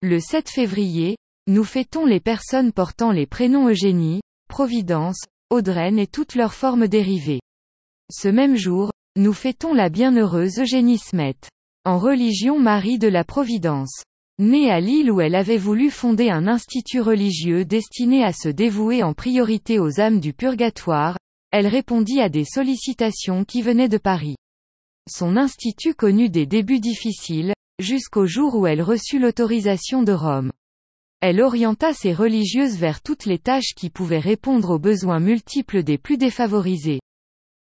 Le 7 février, nous fêtons les personnes portant les prénoms Eugénie, Providence, Audreyne et toutes leurs formes dérivées. Ce même jour, nous fêtons la bienheureuse Eugénie Smet. En religion Marie de la Providence. Née à Lille où elle avait voulu fonder un institut religieux destiné à se dévouer en priorité aux âmes du purgatoire, elle répondit à des sollicitations qui venaient de Paris. Son institut connut des débuts difficiles, jusqu'au jour où elle reçut l'autorisation de Rome. Elle orienta ses religieuses vers toutes les tâches qui pouvaient répondre aux besoins multiples des plus défavorisés.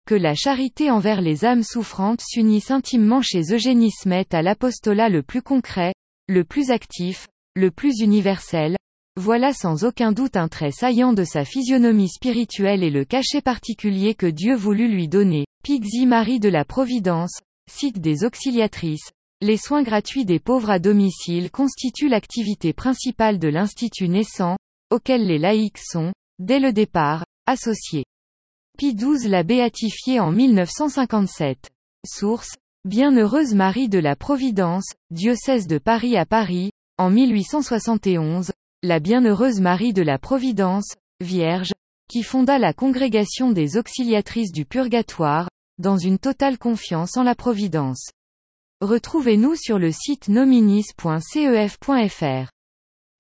Que la charité envers les âmes souffrantes s'unisse intimement chez Eugénie Smet à l'apostolat le plus concret, le plus actif, le plus universel, voilà sans aucun doute un trait saillant de sa physionomie spirituelle et le cachet particulier que Dieu voulut lui donner. Pixie Marie de la Providence, site des auxiliatrices, les soins gratuits des pauvres à domicile constituent l'activité principale de l'Institut naissant, auquel les laïcs sont, dès le départ, associés. Pie XII l'a béatifié en 1957. Source, Bienheureuse Marie de la Providence, diocèse de Paris à Paris, en 1871, la Bienheureuse Marie de la Providence, Vierge, qui fonda la congrégation des auxiliatrices du purgatoire, dans une totale confiance en la Providence. Retrouvez-nous sur le site nominis.cef.fr.